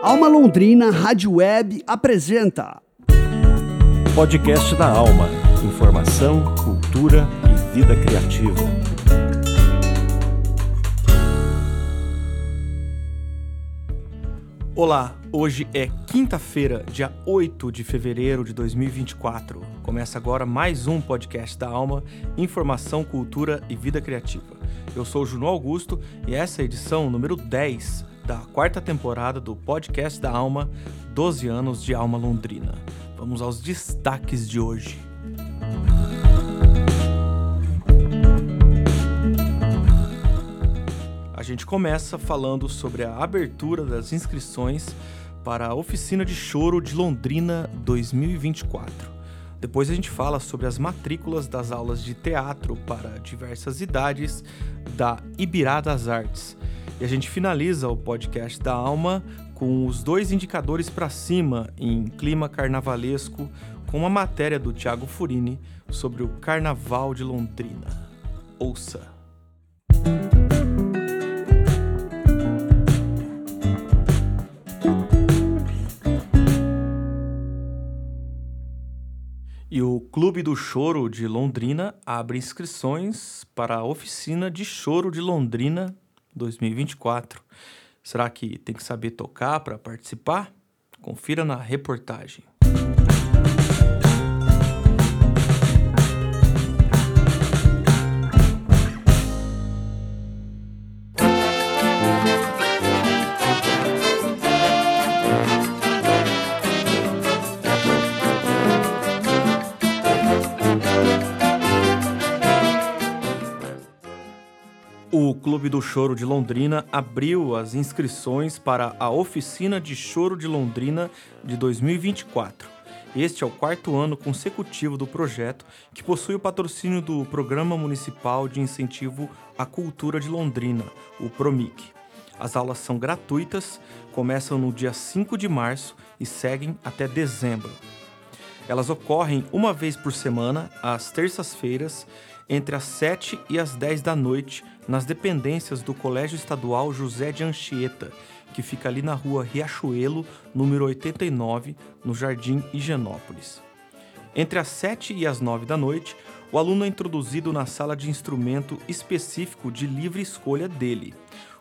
Alma Londrina Rádio Web apresenta Podcast da Alma. Informação, cultura e vida criativa. Olá, hoje é quinta-feira, dia 8 de fevereiro de 2024. Começa agora mais um podcast da Alma, Informação, Cultura e Vida Criativa. Eu sou o Juno Augusto e essa é a edição número 10 da quarta temporada do podcast da Alma, 12 anos de Alma Londrina. Vamos aos destaques de hoje. A gente começa falando sobre a abertura das inscrições para a Oficina de Choro de Londrina 2024. Depois a gente fala sobre as matrículas das aulas de teatro para diversas idades da Ibirá das Artes. E a gente finaliza o podcast da Alma com os dois indicadores para cima em clima carnavalesco, com uma matéria do Tiago Furini sobre o Carnaval de Londrina. Ouça! E o Clube do Choro de Londrina abre inscrições para a oficina de choro de Londrina 2024. Será que tem que saber tocar para participar? Confira na reportagem. Clube do Choro de Londrina abriu as inscrições para a Oficina de Choro de Londrina de 2024. Este é o quarto ano consecutivo do projeto, que possui o patrocínio do Programa Municipal de Incentivo à Cultura de Londrina, o PROMIC. As aulas são gratuitas, começam no dia 5 de março e seguem até dezembro. Elas ocorrem uma vez por semana, às terças-feiras, entre as 7 e as 10 da noite, nas dependências do Colégio Estadual José de Anchieta, que fica ali na rua Riachuelo, número 89, no Jardim Higienópolis. Entre as 7 e as 9 da noite, o aluno é introduzido na sala de instrumento específico de livre escolha dele.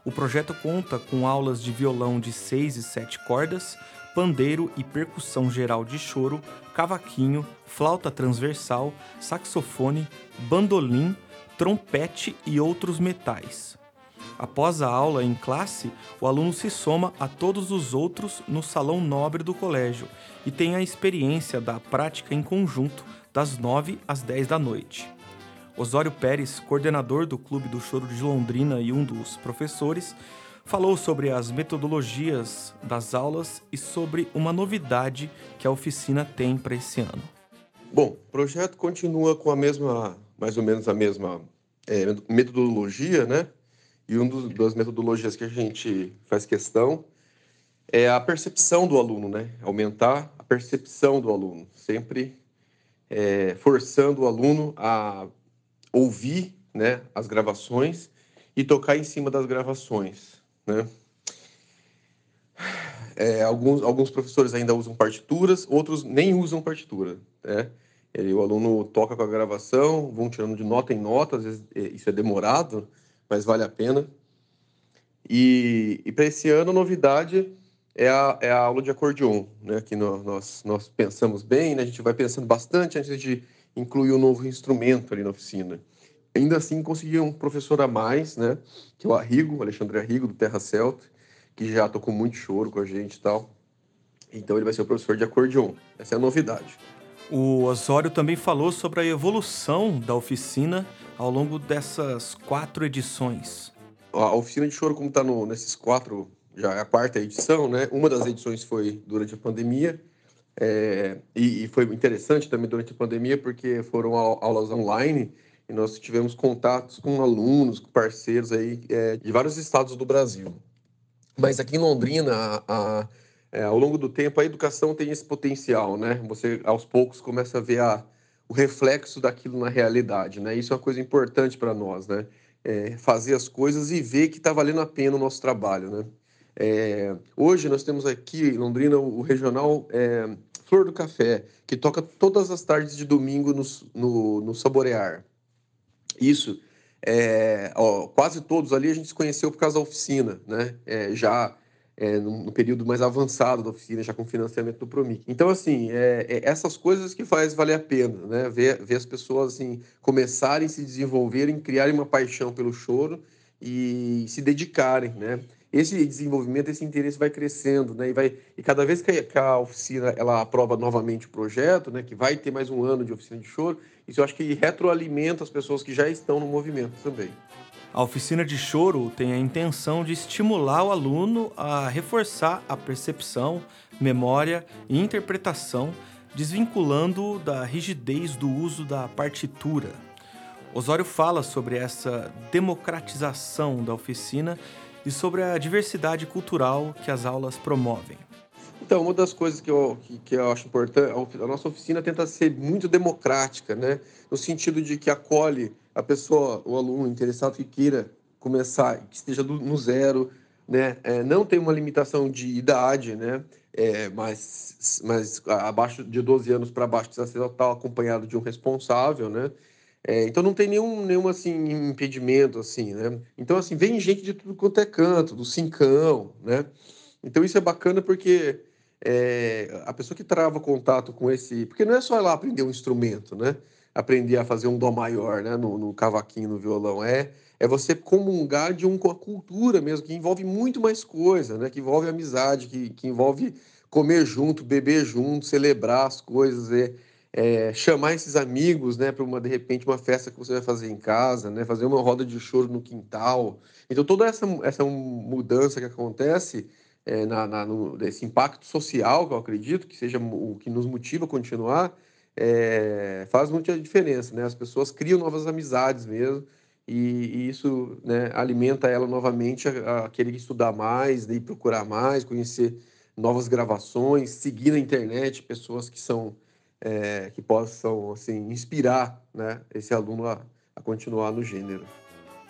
O projeto conta com aulas de violão de 6 e 7 cordas, pandeiro e percussão geral de choro, cavaquinho, flauta transversal, saxofone, bandolim, trompete e outros metais. Após a aula em classe, o aluno se soma a todos os outros no salão nobre do colégio e tem a experiência da prática em conjunto das 9 às 10 da noite. Osório Pérez, coordenador do Clube do Choro de Londrina e um dos professores, falou sobre as metodologias das aulas e sobre uma novidade que a oficina tem para esse ano. Bom, o projeto continua com a mesma, mais ou menos a mesma é, metodologia, né? E uma das metodologias que a gente faz questão é a percepção do aluno, né? Aumentar a percepção do aluno, sempre é, forçando o aluno a ouvir, né, as gravações e tocar em cima das gravações né? É, alguns, alguns professores ainda usam partituras, outros nem usam partitura. Né? E o aluno toca com a gravação, vão tirando de nota em nota, às vezes é, isso é demorado, mas vale a pena. E, e para esse ano, a novidade é a, é a aula de acordeon, né? que nós, nós, nós pensamos bem, né? a gente vai pensando bastante antes de incluir um novo instrumento ali na oficina. Ainda assim, consegui um professor a mais, né? Que é o Arrigo, Alexandre Arrigo, do Terra Celta, que já tocou muito choro com a gente e tal. Então ele vai ser o professor de acordeon. Essa é a novidade. O Osório também falou sobre a evolução da oficina ao longo dessas quatro edições. A oficina de choro, como está nesses quatro, já é a quarta edição, né? Uma das edições foi durante a pandemia. É, e, e, foi interessante também durante a pandemia, porque foram aulas online e nós tivemos contatos com alunos, com parceiros aí é, de vários estados do Brasil. Mas aqui em Londrina, a, a, é, ao longo do tempo, a educação tem esse potencial, né? Você, aos poucos, começa a ver a, o reflexo daquilo na realidade, né? Isso é uma coisa importante para nós, né? É, fazer as coisas e ver que está valendo a pena o nosso trabalho, né? É, hoje nós temos aqui em Londrina o regional é, Flor do Café, que toca todas as tardes de domingo no, no, no Saborear. Isso, é, ó, quase todos ali a gente se conheceu por causa da oficina, né? É, já é, no, período mais avançado da oficina, já com financiamento do Promic. Então, assim, é, é, essas coisas que faz valer a pena, né? Ver, ver as pessoas, assim, começarem a se desenvolverem, criarem uma paixão pelo choro e se dedicarem, né? esse desenvolvimento, esse interesse vai crescendo, né? E, vai, e cada vez que a, que a, oficina ela aprova novamente o projeto, né? Que vai ter mais um ano de oficina de choro, isso eu acho que retroalimenta as pessoas que já estão no movimento também. A oficina de choro tem a intenção de estimular o aluno a reforçar a percepção, memória e interpretação, desvinculando da rigidez do uso da partitura. Osório fala sobre essa democratização da oficina e sobre a diversidade cultural que as aulas promovem. Então, uma das coisas que eu, que, que eu acho importante, a nossa oficina tenta ser muito democrática, né? No sentido de que acolhe a pessoa, o aluno interessado que queira começar, que esteja do, no zero, né? É, não tem uma limitação de idade, né? É, mas, mas abaixo de 12 anos para baixo precisa ser estar acompanhado de um responsável, né? É, então não tem nenhum, nenhum assim, impedimento, assim, né? Então, assim, vem gente de tudo quanto é canto, do cincão, né? Então isso é bacana porque é, a pessoa que trava contato com esse... Porque não é só lá aprender um instrumento, né? Aprender a fazer um dó maior, né? No, no cavaquinho, no violão. É, é você comungar de uma cultura mesmo, que envolve muito mais coisa, né? Que envolve amizade, que, que envolve comer junto, beber junto, celebrar as coisas, é é, chamar esses amigos, né, para uma de repente uma festa que você vai fazer em casa, né, fazer uma roda de choro no quintal. Então toda essa essa mudança que acontece é, na, na no, esse impacto social que eu acredito que seja o que nos motiva a continuar é, faz muita diferença, né? As pessoas criam novas amizades mesmo e, e isso né, alimenta ela novamente a, a querer estudar mais, né, procurar mais, conhecer novas gravações, seguir na internet pessoas que são é, que possam assim inspirar né, esse aluno a, a continuar no gênero.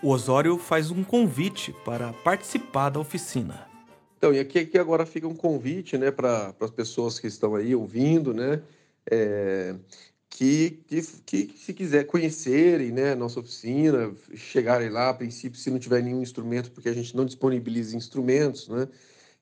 O Osório faz um convite para participar da oficina. Então, e aqui, aqui agora fica um convite né, para as pessoas que estão aí ouvindo, né, é, que, que, que, se quiser conhecerem né, nossa oficina, chegarem lá, a princípio, se não tiver nenhum instrumento, porque a gente não disponibiliza instrumentos, né,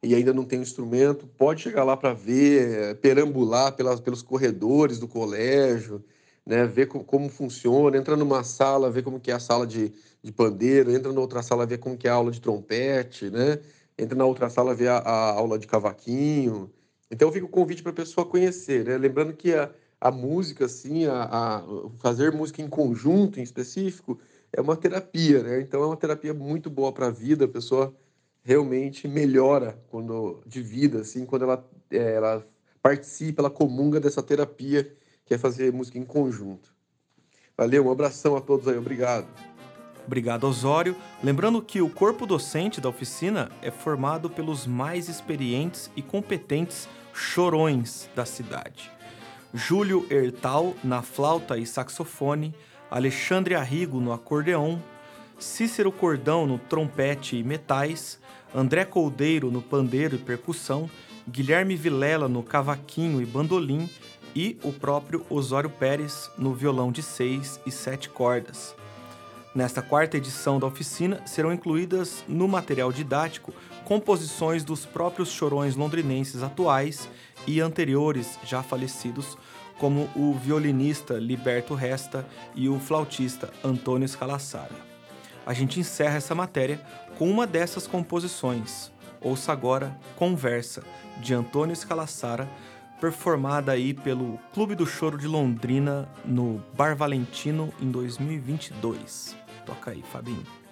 e ainda não tem um instrumento, pode chegar lá para ver, perambular pelas, pelos corredores do colégio, né, ver como, como, funciona, entra numa sala, ver como que é a sala de, de pandeiro, entra na outra sala, ver como que é a aula de trompete, né, entra na outra sala, ver a, a aula de cavaquinho. Então fica o convite para a pessoa conhecer, né? lembrando que a, a música, assim, a, a, fazer música em conjunto, em específico, é uma terapia, né? Então é uma terapia muito boa para a vida, a pessoa realmente melhora quando de vida, assim, quando ela, é, ela participa, ela comunga dessa terapia que é fazer música em conjunto. Valeu, um abração a todos aí, obrigado. Obrigado, Osório. Lembrando que o corpo docente da oficina é formado pelos mais experientes e competentes chorões da cidade. Júlio Ertal na flauta e saxofone, Alexandre Arrigo no acordeão, Cícero Cordão no trompete e metais, André Coldeiro no pandeiro e percussão, Guilherme Vilela no cavaquinho e bandolim e o próprio Osório Pérez no violão de seis e sete cordas. Nesta quarta edição da oficina serão incluídas no material didático composições dos próprios chorões londrinenses atuais e anteriores já falecidos, como o violinista Liberto Resta e o flautista Antônio Scalassara a gente encerra essa matéria com uma dessas composições. Ouça agora Conversa, de Antônio Escalassara, performada aí pelo Clube do Choro de Londrina no Bar Valentino em 2022. Toca aí, Fabinho.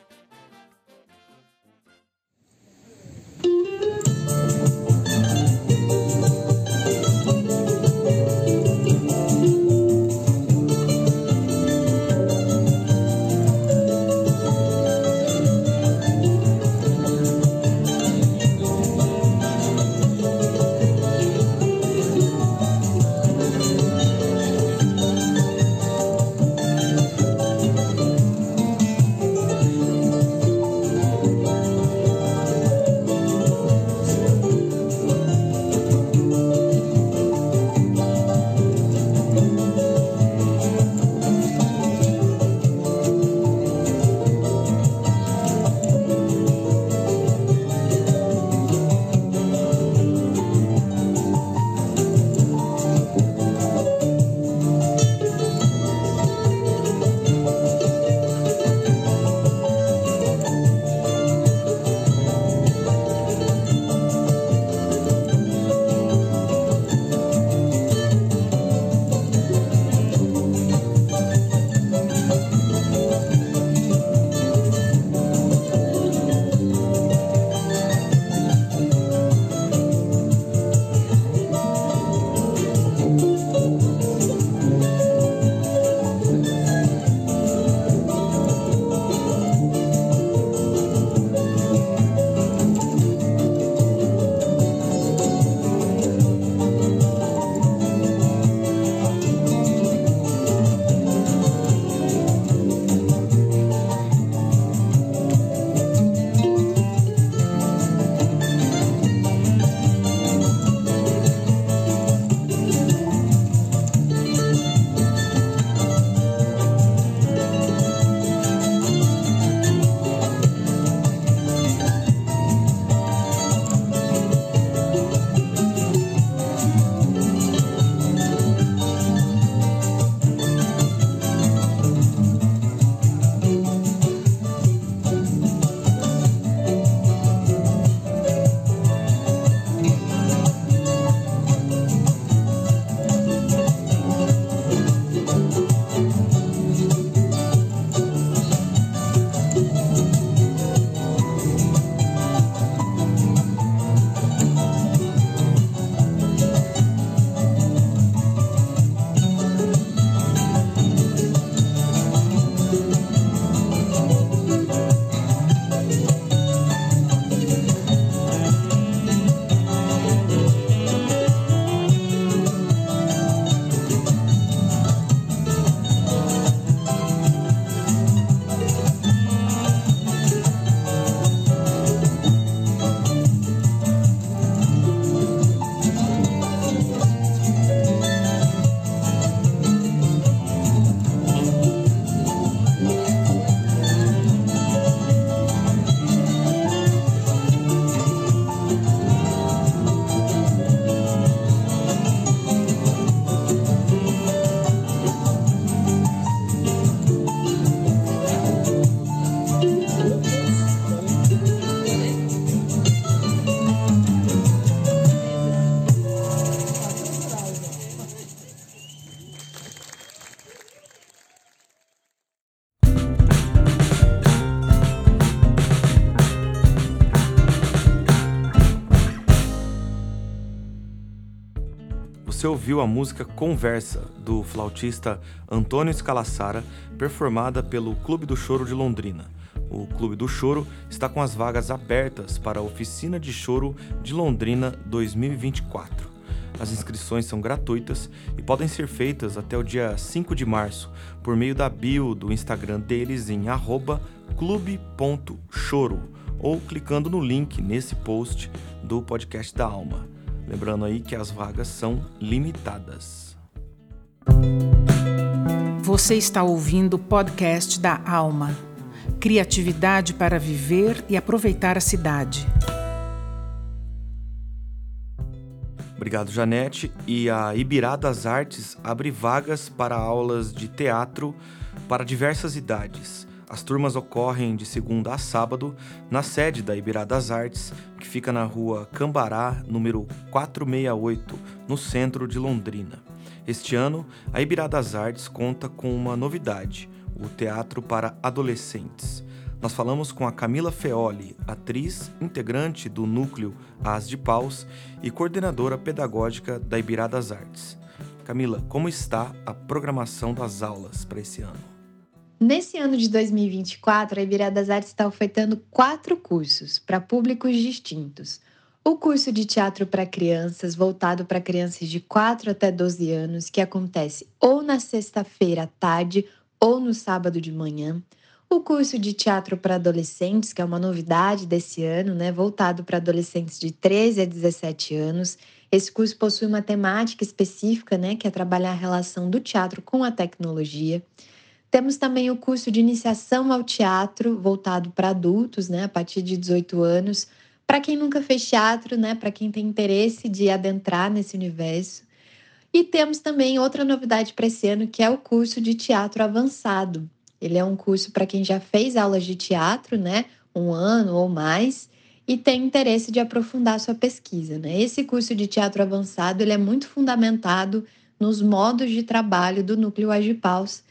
Ouviu a música Conversa, do flautista Antônio Escalassara, performada pelo Clube do Choro de Londrina. O Clube do Choro está com as vagas abertas para a Oficina de Choro de Londrina 2024. As inscrições são gratuitas e podem ser feitas até o dia 5 de março por meio da bio do Instagram deles em clube.choro ou clicando no link nesse post do podcast da Alma. Lembrando aí que as vagas são limitadas. Você está ouvindo o podcast da Alma. Criatividade para viver e aproveitar a cidade. Obrigado, Janete. E a Ibirá das Artes abre vagas para aulas de teatro para diversas idades. As turmas ocorrem de segunda a sábado na sede da Ibirá das Artes, que fica na rua Cambará, número 468, no centro de Londrina. Este ano, a Ibirá das Artes conta com uma novidade: o teatro para adolescentes nós falamos com a Camila Feoli, atriz, integrante do núcleo As de Paus e coordenadora pedagógica da Ibirá das Artes. Camila, como está a programação das aulas para esse ano? Nesse ano de 2024, a Ibirá das Artes está ofertando quatro cursos para públicos distintos. O curso de teatro para crianças, voltado para crianças de 4 até 12 anos, que acontece ou na sexta-feira à tarde ou no sábado de manhã o curso de teatro para adolescentes, que é uma novidade desse ano, né, voltado para adolescentes de 13 a 17 anos. Esse curso possui uma temática específica, né, que é trabalhar a relação do teatro com a tecnologia. Temos também o curso de iniciação ao teatro, voltado para adultos, né, a partir de 18 anos. Para quem nunca fez teatro, né, para quem tem interesse de adentrar nesse universo. E temos também outra novidade para esse ano, que é o curso de teatro avançado, ele é um curso para quem já fez aulas de teatro, né? Um ano ou mais, e tem interesse de aprofundar sua pesquisa, né? Esse curso de teatro avançado ele é muito fundamentado nos modos de trabalho do Núcleo Agipaus,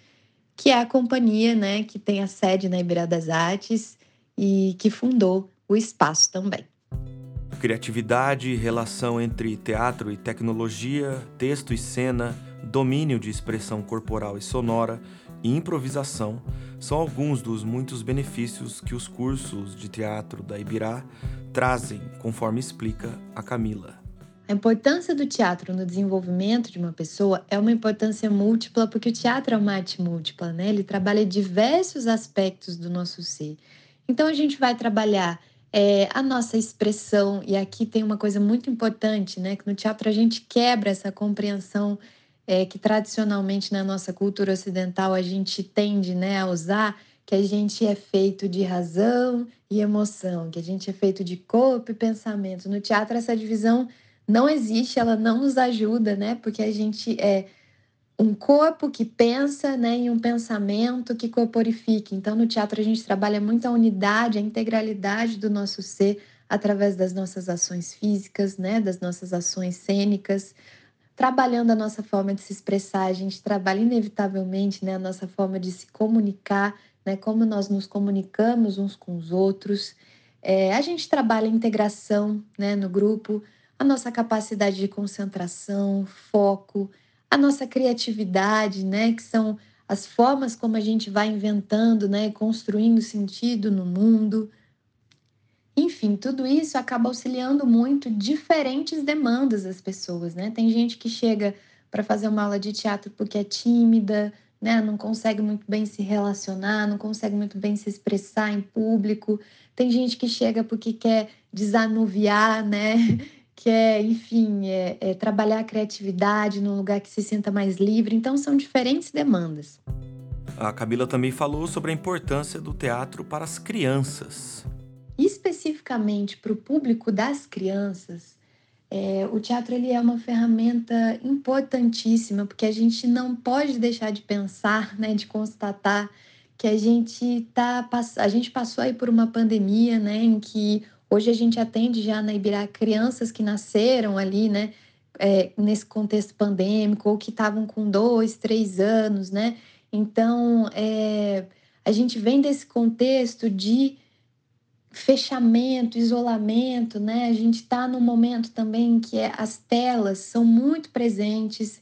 que é a companhia, né, que tem a sede na Ibirá das Artes e que fundou o espaço também. Criatividade, relação entre teatro e tecnologia, texto e cena, domínio de expressão corporal e sonora e improvisação são alguns dos muitos benefícios que os cursos de teatro da Ibirá trazem, conforme explica a Camila. A importância do teatro no desenvolvimento de uma pessoa é uma importância múltipla, porque o teatro é uma arte múltipla, né? Ele trabalha diversos aspectos do nosso ser. Então a gente vai trabalhar é, a nossa expressão, e aqui tem uma coisa muito importante, né? Que no teatro a gente quebra essa compreensão é, que tradicionalmente na nossa cultura ocidental a gente tende né, a usar, que a gente é feito de razão e emoção, que a gente é feito de corpo e pensamento. No teatro essa divisão não existe, ela não nos ajuda, né? Porque a gente é um corpo que pensa, né, e um pensamento que corporifica. Então no teatro a gente trabalha muito a unidade, a integralidade do nosso ser através das nossas ações físicas, né, das nossas ações cênicas, trabalhando a nossa forma de se expressar, a gente trabalha inevitavelmente né, a nossa forma de se comunicar, né, como nós nos comunicamos uns com os outros. É, a gente trabalha a integração né, no grupo, a nossa capacidade de concentração, foco, a nossa criatividade, né, que são as formas como a gente vai inventando, né, construindo sentido no mundo. Enfim, tudo isso acaba auxiliando muito diferentes demandas das pessoas, né? Tem gente que chega para fazer uma aula de teatro porque é tímida, né? Não consegue muito bem se relacionar, não consegue muito bem se expressar em público. Tem gente que chega porque quer desanuviar, né? Quer, enfim, é, é trabalhar a criatividade num lugar que se sinta mais livre. Então, são diferentes demandas. A Camila também falou sobre a importância do teatro para as crianças especificamente para o público das crianças, é, o teatro ele é uma ferramenta importantíssima, porque a gente não pode deixar de pensar, né, de constatar que a gente tá a gente passou aí por uma pandemia, né, em que hoje a gente atende já na Ibirá crianças que nasceram ali, né, é, nesse contexto pandêmico ou que estavam com dois, três anos, né. Então, é, a gente vem desse contexto de fechamento, isolamento, né? A gente está num momento também que é, as telas são muito presentes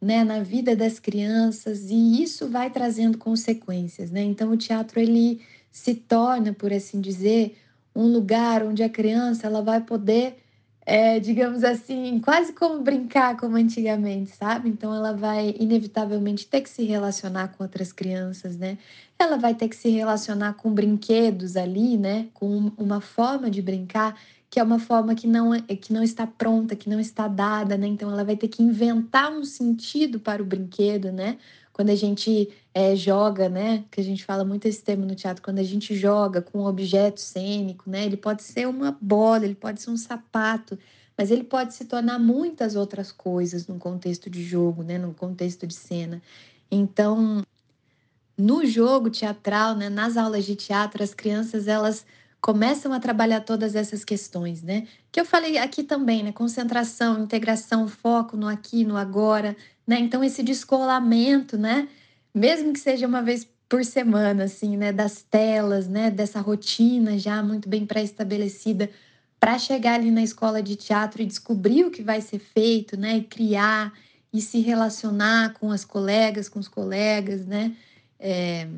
né, na vida das crianças e isso vai trazendo consequências, né? Então o teatro ele se torna, por assim dizer, um lugar onde a criança ela vai poder, é, digamos assim, quase como brincar como antigamente, sabe? Então ela vai inevitavelmente ter que se relacionar com outras crianças, né? Ela vai ter que se relacionar com brinquedos ali, né? Com uma forma de brincar que é uma forma que não, é, que não está pronta, que não está dada, né? Então ela vai ter que inventar um sentido para o brinquedo, né? Quando a gente é, joga, né? Que a gente fala muito esse termo no teatro, quando a gente joga com um objeto cênico, né? Ele pode ser uma bola, ele pode ser um sapato, mas ele pode se tornar muitas outras coisas num contexto de jogo, né? Num contexto de cena. Então, no jogo teatral, né? Nas aulas de teatro, as crianças elas começam a trabalhar todas essas questões, né? Que eu falei aqui também, né? Concentração, integração, foco no aqui, no agora, né? Então esse descolamento, né? Mesmo que seja uma vez por semana, assim, né? Das telas, né? Dessa rotina já muito bem pré-estabelecida para chegar ali na escola de teatro e descobrir o que vai ser feito, né? E criar e se relacionar com as colegas, com os colegas, né? É,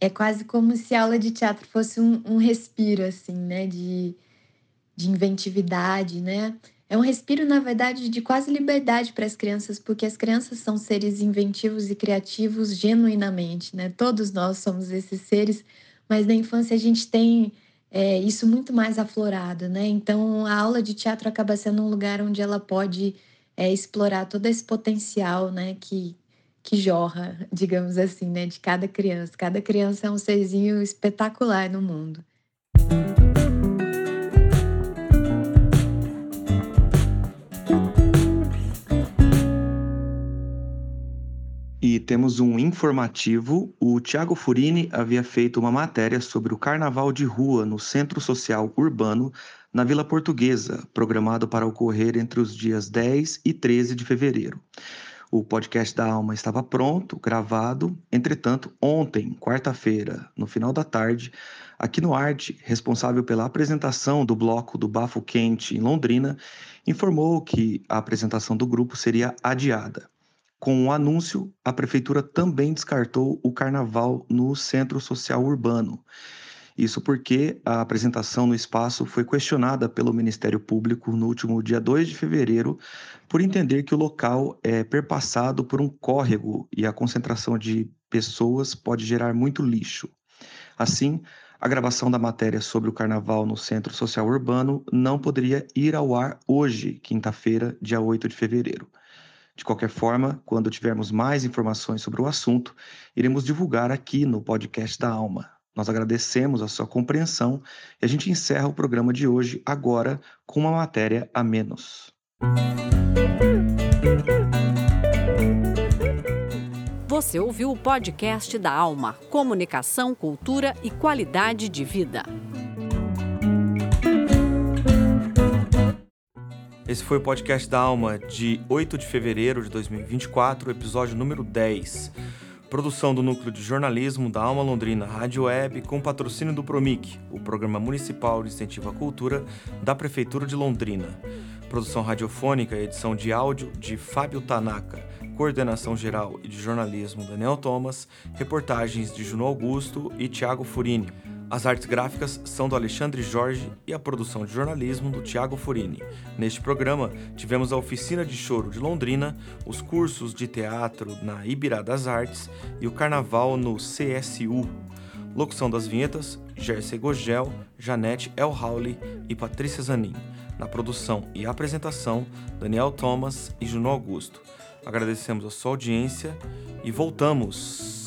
é quase como se a aula de teatro fosse um, um respiro, assim, né? De, de inventividade, né? É um respiro, na verdade, de quase liberdade para as crianças, porque as crianças são seres inventivos e criativos genuinamente, né? Todos nós somos esses seres, mas na infância a gente tem é, isso muito mais aflorado, né? Então a aula de teatro acaba sendo um lugar onde ela pode é, explorar todo esse potencial, né? Que, que jorra, digamos assim, né, de cada criança. Cada criança é um serzinho espetacular no mundo. E temos um informativo. O Tiago Furini havia feito uma matéria sobre o carnaval de rua no Centro Social Urbano, na Vila Portuguesa, programado para ocorrer entre os dias 10 e 13 de fevereiro. O podcast da Alma estava pronto, gravado. Entretanto, ontem, quarta-feira, no final da tarde, aqui no Arte, responsável pela apresentação do bloco do Bafo Quente em Londrina, informou que a apresentação do grupo seria adiada. Com o anúncio, a prefeitura também descartou o carnaval no Centro Social Urbano isso porque a apresentação no espaço foi questionada pelo Ministério Público no último dia 2 de fevereiro por entender que o local é perpassado por um córrego e a concentração de pessoas pode gerar muito lixo. Assim, a gravação da matéria sobre o carnaval no Centro Social Urbano não poderia ir ao ar hoje, quinta-feira, dia 8 de fevereiro. De qualquer forma, quando tivermos mais informações sobre o assunto, iremos divulgar aqui no podcast da Alma. Nós agradecemos a sua compreensão e a gente encerra o programa de hoje agora com uma matéria a menos. Você ouviu o podcast da Alma: Comunicação, Cultura e Qualidade de Vida. Esse foi o podcast da Alma de 8 de fevereiro de 2024, episódio número 10. Produção do Núcleo de Jornalismo da Alma Londrina Rádio Web com patrocínio do Promic, o Programa Municipal de Incentivo à Cultura da Prefeitura de Londrina. Produção radiofônica e edição de áudio de Fábio Tanaka. Coordenação geral e de jornalismo Daniel Thomas. Reportagens de Juno Augusto e Tiago Furini. As artes gráficas são do Alexandre Jorge e a produção de jornalismo do Tiago Furini. Neste programa, tivemos a oficina de choro de Londrina, os cursos de teatro na Ibirá das Artes e o carnaval no CSU. Locução das vinhetas: Jersey Gogel, Janete El Howley e Patrícia Zanin. Na produção e apresentação, Daniel Thomas e Juno Augusto. Agradecemos a sua audiência e voltamos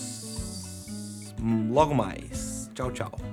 logo mais. Tchau, tchau.